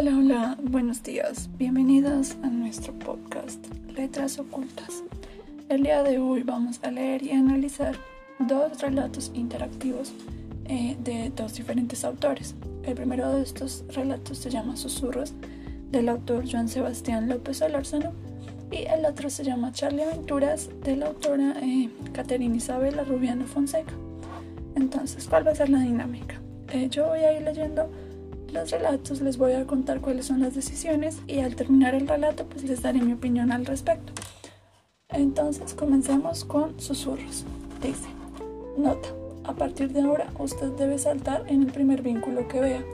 Hola, hola, buenos días. Bienvenidos a nuestro podcast Letras Ocultas. El día de hoy vamos a leer y analizar dos relatos interactivos eh, de dos diferentes autores. El primero de estos relatos se llama Susurros del autor Joan Sebastián López Olórzano y el otro se llama Charlie Aventuras de la autora eh, Caterina Isabela Rubiano Fonseca. Entonces, ¿cuál va a ser la dinámica? Eh, yo voy a ir leyendo los relatos, les voy a contar cuáles son las decisiones y al terminar el relato pues les daré mi opinión al respecto. Entonces comencemos con susurros. Dice, nota, a partir de ahora usted debe saltar en el primer vínculo que vea.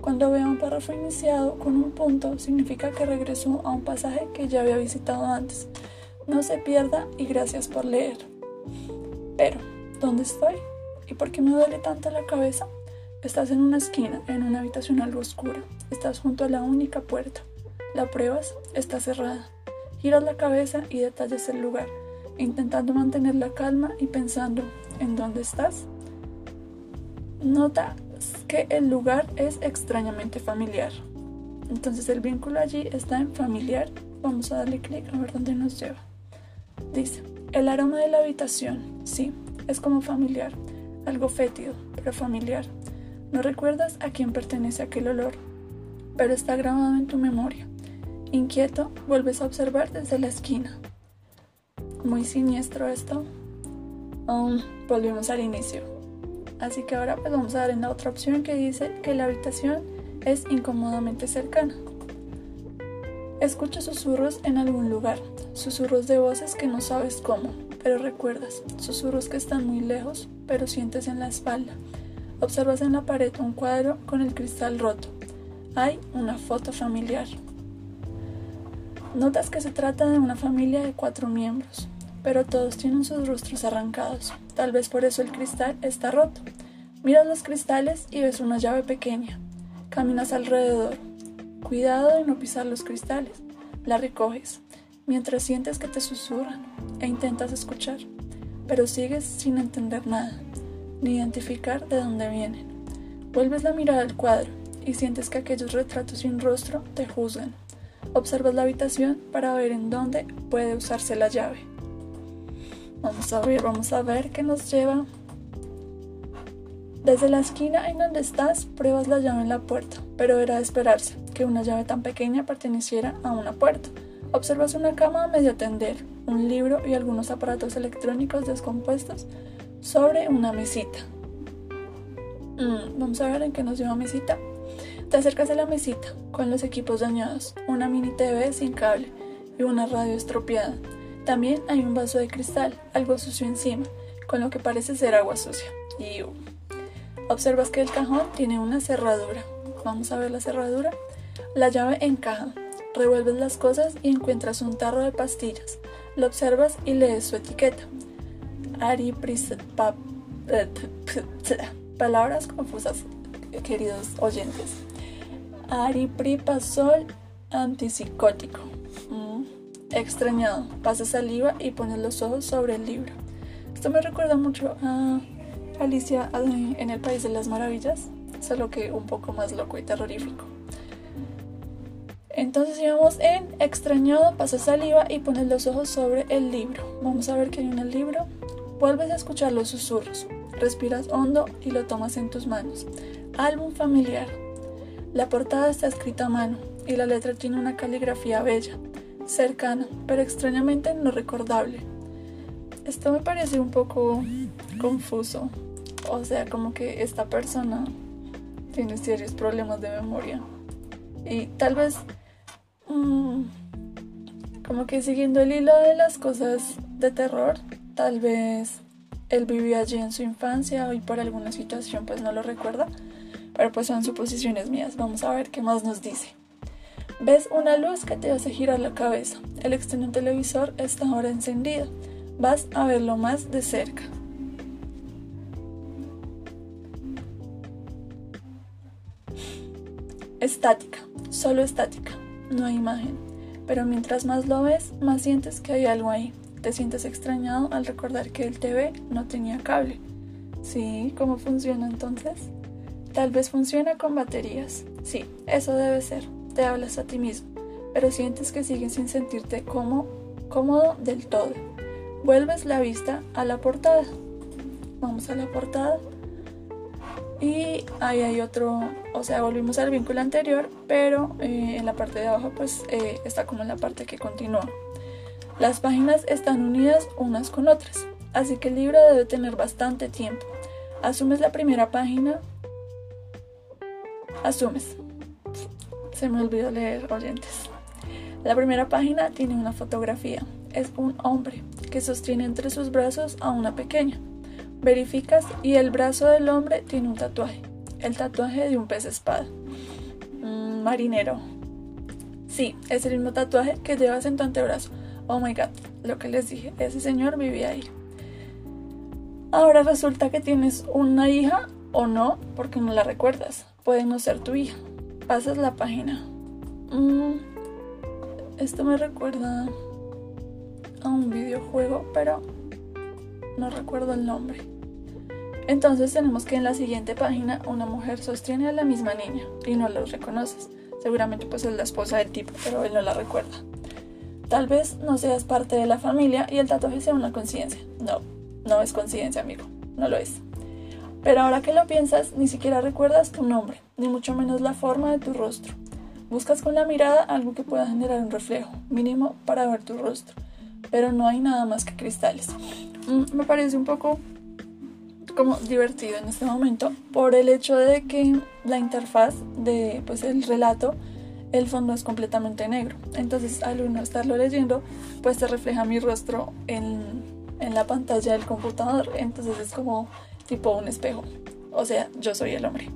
Cuando vea un párrafo iniciado con un punto, significa que regresó a un pasaje que ya había visitado antes. No se pierda y gracias por leer. Pero, ¿dónde estoy? ¿Y por qué me duele tanto la cabeza? Estás en una esquina, en una habitación algo oscura. Estás junto a la única puerta. La pruebas, está cerrada. Giras la cabeza y detallas el lugar, intentando mantener la calma y pensando en dónde estás. Nota que el lugar es extrañamente familiar. Entonces el vínculo allí está en familiar. Vamos a darle clic a ver dónde nos lleva. Dice, el aroma de la habitación, sí, es como familiar, algo fétido, pero familiar. No recuerdas a quién pertenece aquel olor, pero está grabado en tu memoria. Inquieto, vuelves a observar desde la esquina. Muy siniestro esto. Um, volvemos al inicio. Así que ahora pues vamos a dar en la otra opción que dice que la habitación es incómodamente cercana. Escucha susurros en algún lugar, susurros de voces que no sabes cómo, pero recuerdas, susurros que están muy lejos, pero sientes en la espalda. Observas en la pared un cuadro con el cristal roto. Hay una foto familiar. Notas que se trata de una familia de cuatro miembros, pero todos tienen sus rostros arrancados. Tal vez por eso el cristal está roto. Miras los cristales y ves una llave pequeña. Caminas alrededor. Cuidado de no pisar los cristales. La recoges, mientras sientes que te susurran e intentas escuchar, pero sigues sin entender nada, identificar de dónde vienen. Vuelves la mirada al cuadro y sientes que aquellos retratos sin rostro te juzgan. Observas la habitación para ver en dónde puede usarse la llave. Vamos a ver, vamos a ver qué nos lleva. Desde la esquina en donde estás, pruebas la llave en la puerta, pero era de esperarse que una llave tan pequeña perteneciera a una puerta. Observas una cama a medio tender, un libro y algunos aparatos electrónicos descompuestos sobre una mesita. Mm, vamos a ver en qué nos lleva mesita. Te acercas a la mesita con los equipos dañados, una mini TV sin cable y una radio estropeada. También hay un vaso de cristal, algo sucio encima, con lo que parece ser agua sucia. Y observas que el cajón tiene una cerradura. Vamos a ver la cerradura. La llave encaja. Revuelves las cosas y encuentras un tarro de pastillas. Lo observas y lees su etiqueta. Palabras confusas, queridos oyentes. Aripripazol antipsicótico extrañado, pasa saliva y pone los ojos sobre el libro. Esto me recuerda mucho a Alicia en el País de las Maravillas, solo que un poco más loco y terrorífico. Entonces íbamos en extrañado, pasa saliva y pones los ojos sobre el libro. Vamos a ver qué hay en el libro. Vuelves a escuchar los susurros. Respiras hondo y lo tomas en tus manos. Álbum familiar. La portada está escrita a mano y la letra tiene una caligrafía bella cercana, pero extrañamente no recordable. Esto me parece un poco confuso. O sea, como que esta persona tiene serios problemas de memoria. Y tal vez, mm, como que siguiendo el hilo de las cosas de terror, tal vez él vivió allí en su infancia y por alguna situación pues no lo recuerda. Pero pues son suposiciones mías. Vamos a ver qué más nos dice. Ves una luz que te hace girar la cabeza. El externo televisor está ahora encendido. Vas a verlo más de cerca. Estática, solo estática, no hay imagen. Pero mientras más lo ves, más sientes que hay algo ahí. Te sientes extrañado al recordar que el TV no tenía cable. ¿Sí? ¿Cómo funciona entonces? Tal vez funciona con baterías. Sí, eso debe ser. te hablas a ti mismo, pero sientes que sigues sin sentirte como, cómodo del todo. Vuelves la vista a la portada. Vamos a la portada. Y ahí hay otro, o sea, volvimos al vínculo anterior, pero eh, en la parte de abajo pues eh, está como en la parte que continúa. Las páginas están unidas unas con otras, así que el libro debe tener bastante tiempo. Asumes la primera página. Asumes. Se me olvidó leer oyentes. La primera página tiene una fotografía. Es un hombre que sostiene entre sus brazos a una pequeña. Verificas y el brazo del hombre tiene un tatuaje. El tatuaje de un pez espada. Mm, marinero. Sí, es el mismo tatuaje que llevas en tu antebrazo Oh my god, lo que les dije, ese señor vivía ahí. Ahora resulta que tienes una hija o no, porque no la recuerdas. Puede no ser tu hija. Pasas la página. Mm, esto me recuerda a un videojuego, pero no recuerdo el nombre. Entonces tenemos que en la siguiente página una mujer sostiene a la misma niña y no la reconoces. Seguramente pues es la esposa del tipo, pero él no la recuerda. Tal vez no seas parte de la familia y el tatuaje sea una conciencia. No, no es conciencia, amigo. No lo es. Pero ahora que lo piensas, ni siquiera recuerdas tu nombre, ni mucho menos la forma de tu rostro. Buscas con la mirada algo que pueda generar un reflejo, mínimo para ver tu rostro, pero no hay nada más que cristales. Mm, me parece un poco como divertido en este momento por el hecho de que la interfaz de pues el relato el fondo es completamente negro. Entonces al uno estarlo leyendo, pues se refleja mi rostro en, en la pantalla del computador. Entonces es como tipo un espejo. O sea, yo soy el hombre.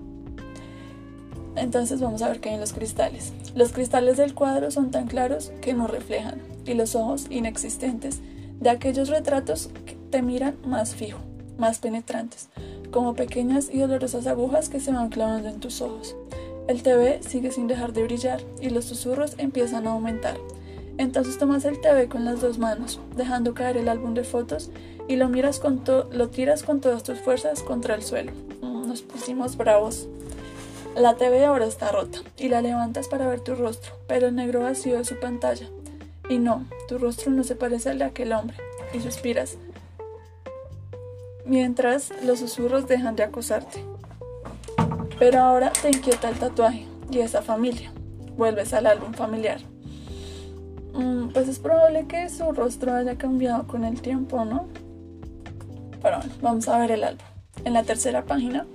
Entonces vamos a ver qué hay en los cristales. Los cristales del cuadro son tan claros que no reflejan y los ojos inexistentes de aquellos retratos que te miran más fijo, más penetrantes, como pequeñas y dolorosas agujas que se van clavando en tus ojos. El TV sigue sin dejar de brillar y los susurros empiezan a aumentar. Entonces tomas el TV con las dos manos, dejando caer el álbum de fotos y lo miras con lo tiras con todas tus fuerzas contra el suelo. Mm, nos pusimos bravos. La TV ahora está rota y la levantas para ver tu rostro, pero el negro vacío de su pantalla. Y no, tu rostro no se parece al de aquel hombre. Y suspiras. Mientras los susurros dejan de acosarte. Pero ahora te inquieta el tatuaje y esa familia. Vuelves al álbum familiar. Mm, pues es probable que su rostro haya cambiado con el tiempo, ¿no? Pero bueno, vamos a ver el álbum. En la tercera página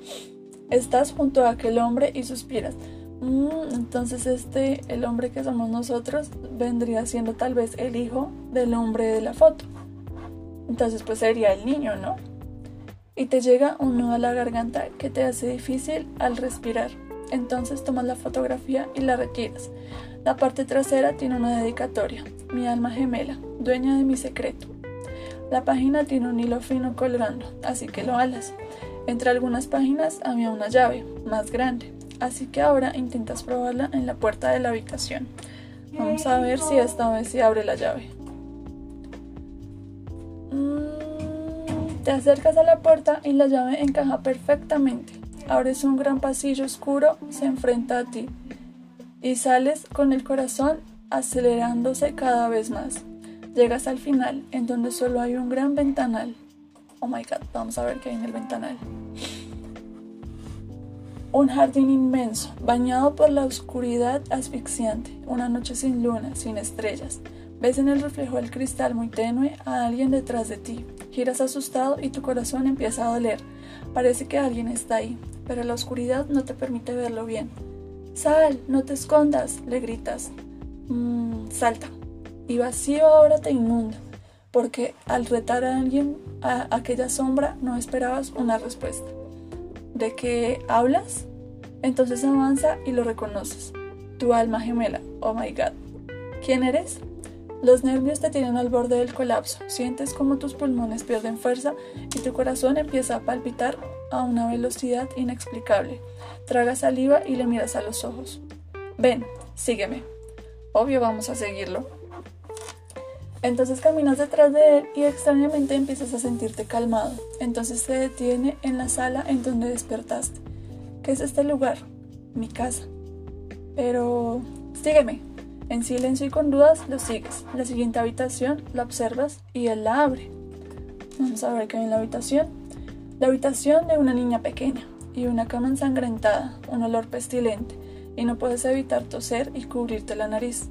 estás junto a aquel hombre y suspiras. Mm, entonces este, el hombre que somos nosotros, vendría siendo tal vez el hijo del hombre de la foto. Entonces pues sería el niño, ¿no? Y te llega un nudo a la garganta que te hace difícil al respirar. Entonces tomas la fotografía y la retiras. La parte trasera tiene una dedicatoria. Mi alma gemela, dueña de mi secreto. La página tiene un hilo fino colgando, así que lo alas. Entre algunas páginas había una llave, más grande, así que ahora intentas probarla en la puerta de la habitación. Vamos a ver si esta vez se abre la llave. Te acercas a la puerta y la llave encaja perfectamente. Abres un gran pasillo oscuro, se enfrenta a ti y sales con el corazón acelerándose cada vez más. Llegas al final, en donde solo hay un gran ventanal. Oh my god, vamos a ver qué hay en el ventanal. Un jardín inmenso, bañado por la oscuridad asfixiante, una noche sin luna, sin estrellas. Ves en el reflejo del cristal muy tenue a alguien detrás de ti. Giras asustado y tu corazón empieza a doler. Parece que alguien está ahí, pero la oscuridad no te permite verlo bien. Sal, no te escondas, le gritas. Mmm, salta. Y vacío ahora te inunda, porque al retar a alguien a aquella sombra no esperabas una respuesta. ¿De qué hablas? Entonces avanza y lo reconoces. Tu alma gemela. Oh my god. ¿Quién eres? Los nervios te tienen al borde del colapso, sientes como tus pulmones pierden fuerza y tu corazón empieza a palpitar a una velocidad inexplicable. Tragas saliva y le miras a los ojos. Ven, sígueme. Obvio vamos a seguirlo. Entonces caminas detrás de él y extrañamente empiezas a sentirte calmado. Entonces te detiene en la sala en donde despertaste. ¿Qué es este lugar? Mi casa. Pero Sígueme. En silencio y con dudas lo sigues. La siguiente habitación la observas y él la abre. Vamos a ver qué hay en la habitación. La habitación de una niña pequeña y una cama ensangrentada, un olor pestilente, y no puedes evitar toser y cubrirte la nariz.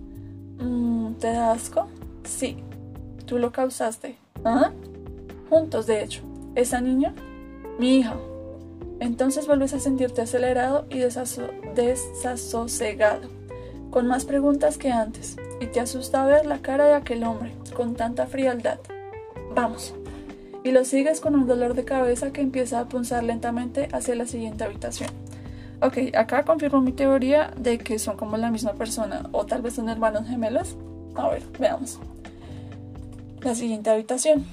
Mm, ¿Te da asco? Sí. Tú lo causaste. ¿Ah? Juntos, de hecho. ¿Esa niña? Mi hija. Entonces vuelves a sentirte acelerado y desasosegado, con más preguntas que antes, y te asusta ver la cara de aquel hombre, con tanta frialdad. Vamos. Y lo sigues con un dolor de cabeza que empieza a punzar lentamente hacia la siguiente habitación. Ok, acá confirmo mi teoría de que son como la misma persona, o tal vez son hermanos gemelos. A ver, veamos. La siguiente habitación.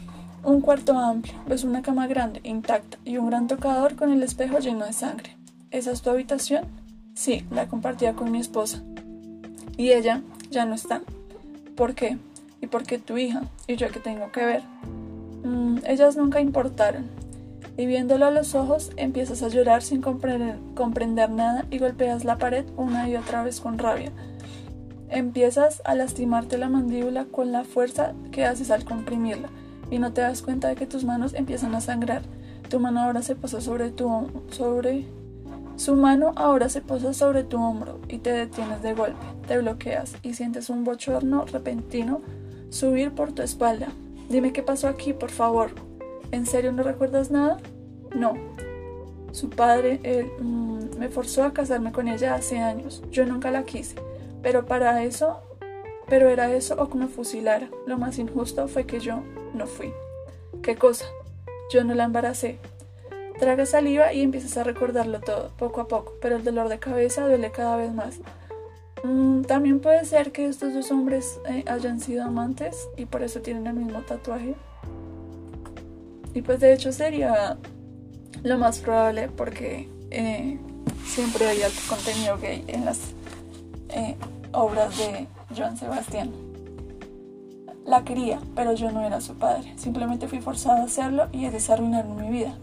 Un cuarto amplio, ves una cama grande, intacta, y un gran tocador con el espejo lleno de sangre. ¿Esa es tu habitación? Sí, la compartía con mi esposa. Y ella ya no está. ¿Por qué? ¿Y por qué tu hija? ¿Y yo qué tengo que ver? Mm, ellas nunca importaron. Y viéndolo a los ojos, empiezas a llorar sin comprender, nada y golpeas la pared una y otra vez con rabia. Empiezas a lastimarte la mandíbula con la fuerza que haces al comprimirla y no te das cuenta de que tus manos empiezan a sangrar. Tu mano ahora se posa sobre tu sobre su mano ahora se posa sobre tu hombro y te detienes de golpe, te bloqueas y sientes un bochorno repentino subir por tu espalda. Dime qué pasó aquí, por favor. ¿En serio no recuerdas nada? No. Su padre, él, mm, me forzó a casarme con ella hace años. Yo nunca la quise. Pero para eso, pero era eso o que me fusilara. Lo más injusto fue que yo no fui. ¿Qué cosa? Yo no la embaracé. Traga saliva y empiezas a recordarlo todo, poco a poco, pero el dolor de cabeza duele cada vez más. Mm, también puede ser que estos dos hombres eh, hayan sido amantes y por eso tienen el mismo tatuaje. Y pues de hecho sería lo más probable porque eh, siempre hay alto contenido gay en las eh, obras de Joan Sebastián. La quería, pero yo no era su padre. Simplemente fui forzada a hacerlo y a desarruinar mi vida.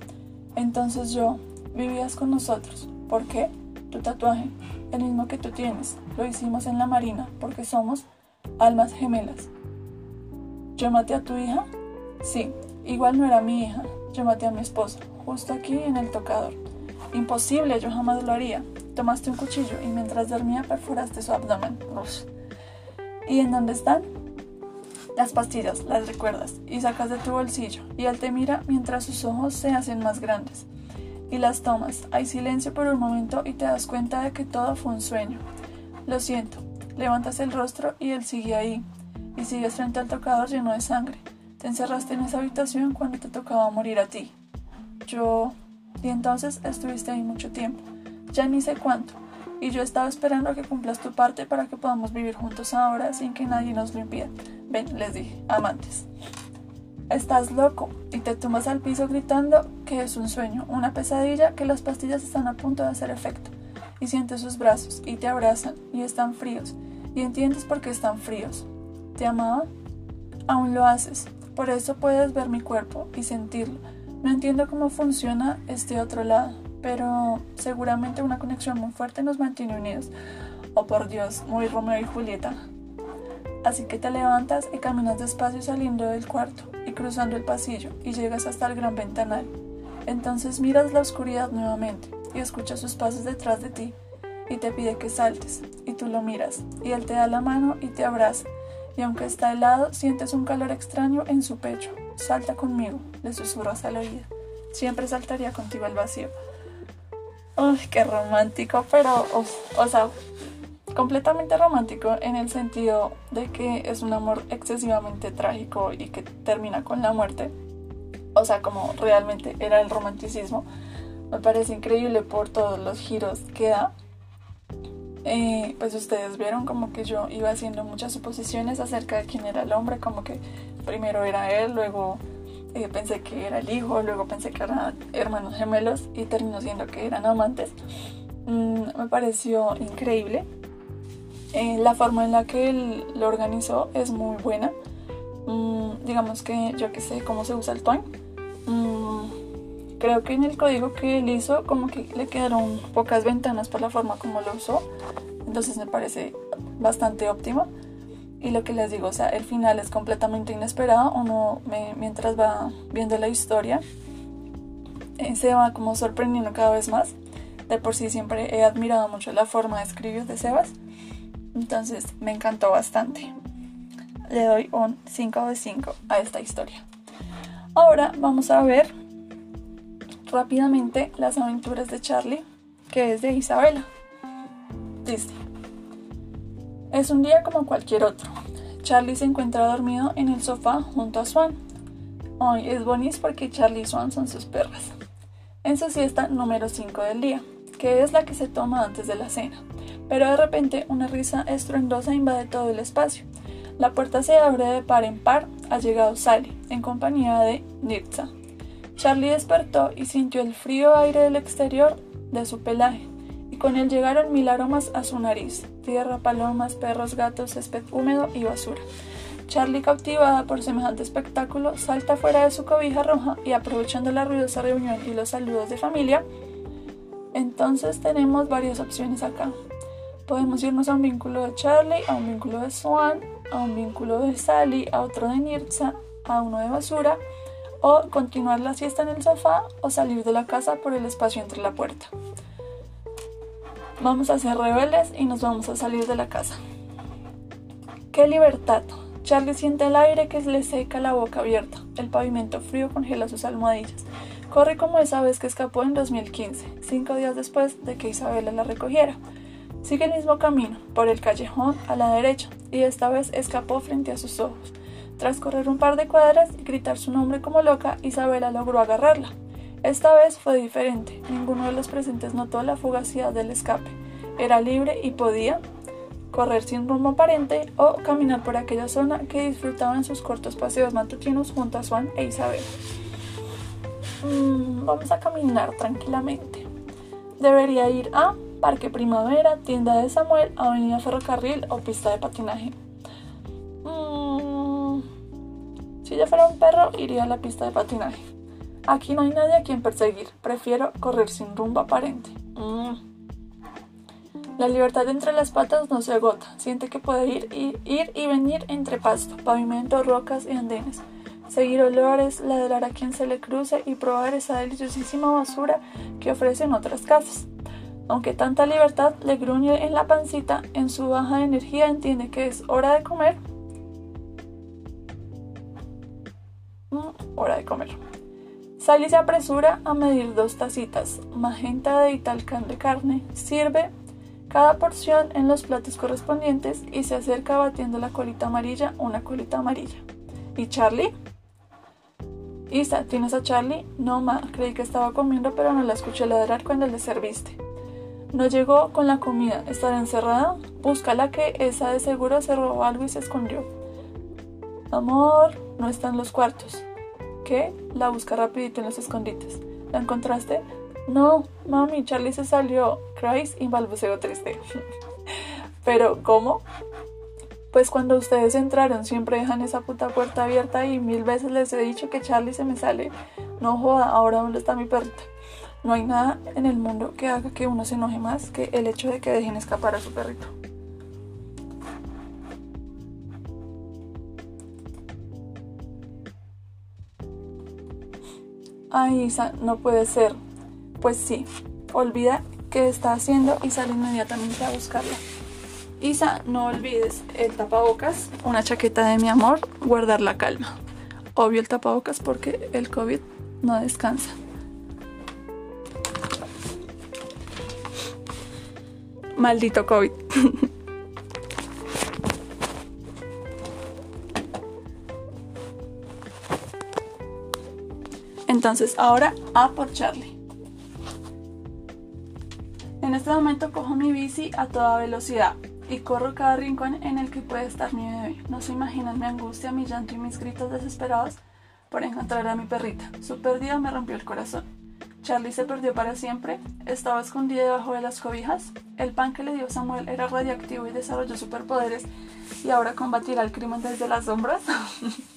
Entonces yo, vivías con nosotros. ¿Por qué? Tu tatuaje, el mismo que tú tienes. Lo hicimos en la marina porque somos almas gemelas. ¿Yo maté a tu hija? Sí, igual no era mi hija. Yo maté a mi esposa, justo aquí en el tocador. Imposible, yo jamás lo haría. Tomaste un cuchillo y mientras dormía perforaste su abdomen. ¿Y en dónde están? Las pastillas las recuerdas y sacas de tu bolsillo y él te mira mientras sus ojos se hacen más grandes. Y las tomas. Hay silencio por un momento y te das cuenta de que todo fue un sueño. Lo siento. Levantas el rostro y él sigue ahí. Y sigues frente al tocador lleno de sangre. Te encerraste en esa habitación cuando te tocaba morir a ti. Yo... Y entonces estuviste ahí mucho tiempo. Ya ni sé cuánto. Y yo estaba esperando a que cumplas tu parte para que podamos vivir juntos ahora sin que nadie nos lo impida. Ven, les dije, amantes. Estás loco y te tumbas al piso gritando que es un sueño, una pesadilla, que las pastillas están a punto de hacer efecto. Y sientes sus brazos y te abrazan y están fríos. Y entiendes por qué están fríos. ¿Te amaba? Aún lo haces. Por eso puedes ver mi cuerpo y sentirlo. No entiendo cómo funciona este otro lado, pero seguramente una conexión muy fuerte nos mantiene unidos. Oh por Dios, muy Romeo y Julieta. Así que te levantas y caminas despacio saliendo del cuarto y cruzando el pasillo y llegas hasta el gran ventanal. Entonces miras la oscuridad nuevamente y escuchas sus pasos detrás de ti y te pide que saltes y tú lo miras y él te da la mano y te abraza y aunque está helado sientes un calor extraño en su pecho. Salta conmigo, le susurras al oído. Siempre saltaría contigo al vacío. Uy, qué romántico, pero, o sea, completamente romántico en el sentido de que es un amor excesivamente trágico y que termina con la muerte. O sea, como realmente era el romanticismo. Me parece increíble por todos los giros que da. Eh, pues ustedes vieron como que yo iba haciendo muchas suposiciones acerca de quién era el hombre, como que primero era él, luego eh, pensé que era el hijo, luego pensé que eran hermanos gemelos y terminó siendo que eran amantes. Mm, me pareció increíble eh, la forma en la que él lo organizó es muy buena. Mm, digamos que yo que sé cómo se usa el twine. Mm, creo que en el código que él hizo como que le quedaron pocas ventanas por la forma como lo usó. Entonces me parece bastante óptimo. Y lo que les digo, o sea, el final es completamente inesperado. Uno mientras va viendo la historia eh, se va como sorprendiendo cada vez más. De por sí siempre he admirado mucho la forma de escribir de Sebas. Entonces me encantó bastante. Le doy un 5 de 5 a esta historia. Ahora vamos a ver rápidamente las aventuras de Charlie, que es de Isabela. Dice, es un día como cualquier otro. Charlie se encuentra dormido en el sofá junto a Swan. Hoy es bonito porque Charlie y Swan son sus perras. En su siesta número 5 del día, que es la que se toma antes de la cena. Pero de repente una risa estruendosa invade todo el espacio. La puerta se abre de par en par. Ha llegado Sally, en compañía de Nirza. Charlie despertó y sintió el frío aire del exterior de su pelaje, y con él llegaron mil aromas a su nariz: tierra, palomas, perros, gatos, césped húmedo y basura. Charlie, cautivada por semejante espectáculo, salta fuera de su cobija roja y aprovechando la ruidosa reunión y los saludos de familia, entonces tenemos varias opciones acá. Podemos irnos a un vínculo de Charlie, a un vínculo de Swan, a un vínculo de Sally, a otro de Nirza, a uno de basura, o continuar la siesta en el sofá o salir de la casa por el espacio entre la puerta. Vamos a ser rebeldes y nos vamos a salir de la casa. ¡Qué libertad! Charlie siente el aire que le seca la boca abierta. El pavimento frío congela sus almohadillas. Corre como esa vez que escapó en 2015, cinco días después de que Isabela la recogiera. Sigue el mismo camino, por el callejón a la derecha, y esta vez escapó frente a sus ojos. Tras correr un par de cuadras y gritar su nombre como loca, Isabela logró agarrarla. Esta vez fue diferente. Ninguno de los presentes notó la fugacidad del escape. Era libre y podía correr sin rumbo aparente o caminar por aquella zona que disfrutaba en sus cortos paseos matutinos junto a Swan e Isabel. Mm, vamos a caminar tranquilamente. Debería ir a Parque Primavera, Tienda de Samuel, Avenida Ferrocarril o pista de patinaje. Si yo fuera un perro, iría a la pista de patinaje. Aquí no hay nadie a quien perseguir. Prefiero correr sin rumbo aparente. Mm. La libertad entre las patas no se agota. Siente que puede ir y, ir y venir entre pasto, pavimento, rocas y andenes. Seguir olores, ladrar a quien se le cruce y probar esa deliciosísima basura que ofrecen otras casas. Aunque tanta libertad le gruñe en la pancita, en su baja energía entiende que es hora de comer hora de comer. Sally se apresura a medir dos tacitas, magenta de Italcan de carne, sirve cada porción en los platos correspondientes y se acerca batiendo la colita amarilla, una colita amarilla. ¿Y Charlie? Isa, ¿tienes a Charlie? No, ma, creí que estaba comiendo, pero no la escuché ladrar cuando le serviste. No llegó con la comida, ¿estará encerrada? Búscala que esa de seguro se robó algo y se escondió. Amor, no está en los cuartos. ¿Qué? La busca rapidito en los escondites. ¿La encontraste? No, mami, Charlie se salió. Christ y balbuceo triste. Pero, ¿cómo? Pues cuando ustedes entraron siempre dejan esa puta puerta abierta y mil veces les he dicho que Charlie se me sale. No joda, ahora dónde está mi perrita. No hay nada en el mundo que haga que uno se enoje más que el hecho de que dejen escapar a su perrito. Ay, Isa, no puede ser. Pues sí, olvida qué está haciendo y sale inmediatamente a buscarla. Isa, no olvides el tapabocas, una chaqueta de mi amor, guardar la calma. Obvio el tapabocas porque el COVID no descansa. Maldito COVID. Entonces, ahora A por Charlie. En este momento cojo mi bici a toda velocidad y corro cada rincón en el que puede estar mi bebé. No se imaginan mi angustia, mi llanto y mis gritos desesperados por encontrar a mi perrita. Su pérdida me rompió el corazón. Charlie se perdió para siempre, estaba escondida debajo de las cobijas, el pan que le dio Samuel era radiactivo y desarrolló superpoderes y ahora combatirá el crimen desde las sombras.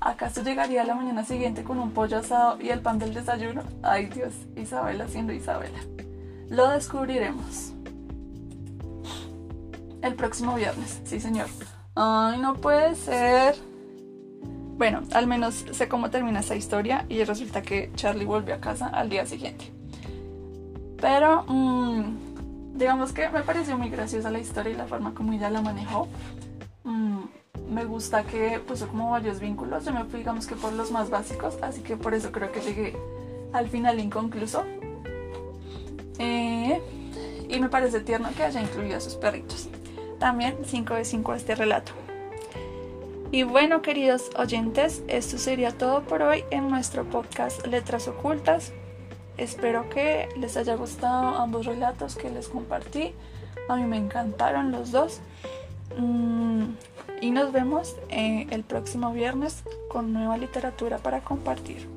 ¿Acaso llegaría la mañana siguiente con un pollo asado y el pan del desayuno? Ay Dios, Isabela siendo Isabela. Lo descubriremos. el próximo viernes, sí señor. Ay, no puede ser. Bueno, al menos sé cómo termina esta historia y resulta que Charlie volvió a casa al día siguiente. Pero, mm, digamos que me pareció muy graciosa la historia y la forma como ella la manejó. Mm, me gusta que puso como varios vínculos. Yo me fui, digamos que por los más básicos, así que por eso creo que llegué al final inconcluso. Eh, y me parece tierno que haya incluido a sus perritos. También 5 de 5 a este relato. Y bueno, queridos oyentes, esto sería todo por hoy en nuestro podcast Letras Ocultas. Espero que les haya gustado ambos relatos que les compartí. A mí me encantaron los dos. Mm, y nos vemos eh, el próximo viernes con nueva literatura para compartir.